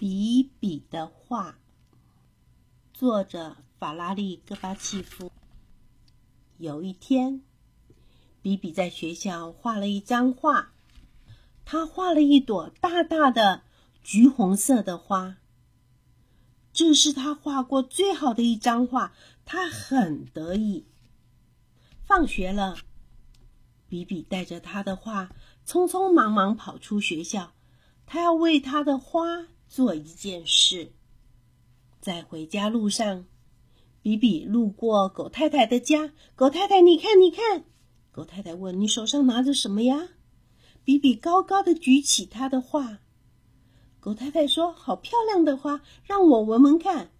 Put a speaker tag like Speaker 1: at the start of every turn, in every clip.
Speaker 1: 比比的画，作者法拉利·戈巴契夫。有一天，比比在学校画了一张画，他画了一朵大大的橘红色的花。这是他画过最好的一张画，他很得意。放学了，比比带着他的画，匆匆忙忙跑出学校，他要为他的花。做一件事，在回家路上，比比路过狗太太的家。狗太太，你看，你看。狗太太问：“你手上拿着什么呀？”比比高高的举起他的画。狗太太说：“好漂亮的花，让我闻闻看。”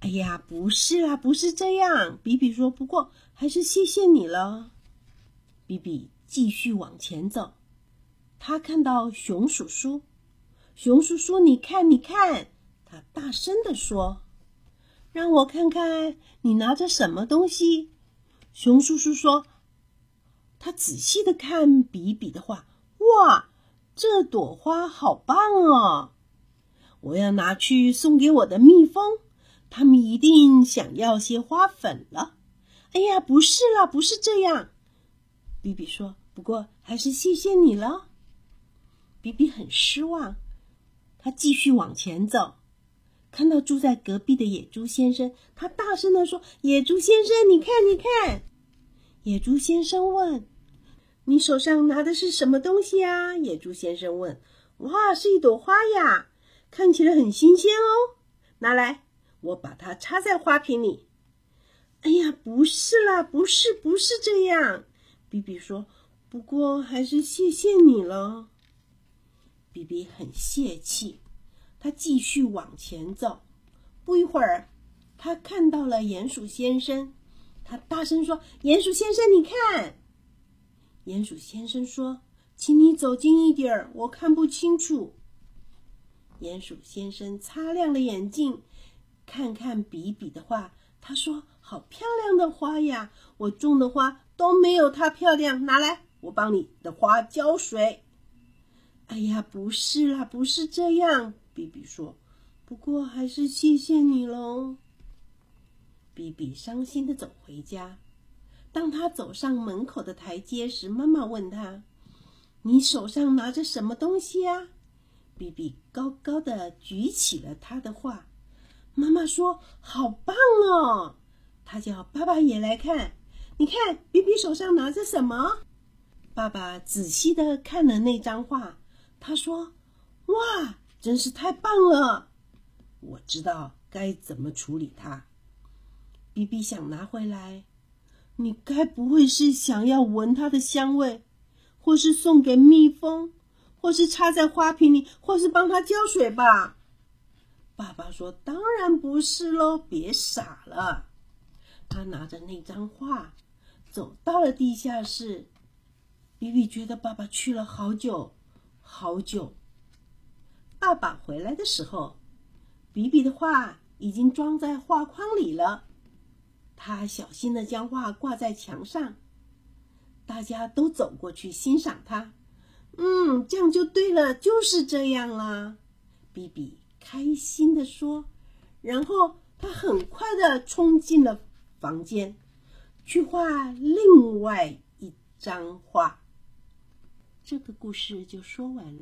Speaker 1: 哎呀，不是啦，不是这样。比比说：“不过还是谢谢你了。”比比继续往前走，他看到熊叔叔。熊叔叔，你看，你看，他大声地说：“让我看看你拿着什么东西。”熊叔叔说：“他仔细的看比比的画，哇，这朵花好棒哦！我要拿去送给我的蜜蜂，他们一定想要些花粉了。”哎呀，不是啦，不是这样。比比说：“不过还是谢谢你了。”比比很失望。他继续往前走，看到住在隔壁的野猪先生，他大声的说：“野猪先生，你看，你看。”野猪先生问：“你手上拿的是什么东西啊？”野猪先生问：“哇，是一朵花呀，看起来很新鲜哦。拿来，我把它插在花瓶里。”哎呀，不是啦，不是，不是这样。比比说：“不过还是谢谢你了。”比比很泄气，他继续往前走。不一会儿，他看到了鼹鼠先生，他大声说：“鼹鼠先生，你看！”鼹鼠先生说：“请你走近一点儿，我看不清楚。”鼹鼠先生擦亮了眼镜，看看比比的画，他说：“好漂亮的花呀！我种的花都没有它漂亮。拿来，我帮你的花浇水。”哎呀，不是啦，不是这样。比比说：“不过还是谢谢你喽。”比比伤心的走回家。当他走上门口的台阶时，妈妈问他：“你手上拿着什么东西啊？”比比高高的举起了他的画。妈妈说：“好棒哦！”他叫爸爸也来看。你看，比比手上拿着什么？爸爸仔细的看了那张画。他说：“哇，真是太棒了！我知道该怎么处理它。”比比想拿回来，你该不会是想要闻它的香味，或是送给蜜蜂，或是插在花瓶里，或是帮它浇水吧？爸爸说：“当然不是喽，别傻了。”他拿着那张画，走到了地下室。比比觉得爸爸去了好久。好久。爸爸回来的时候，比比的画已经装在画框里了。他小心的将画挂在墙上，大家都走过去欣赏它。嗯，这样就对了，就是这样啦。比比开心的说，然后他很快的冲进了房间，去画另外一张画。这个故事就说完了。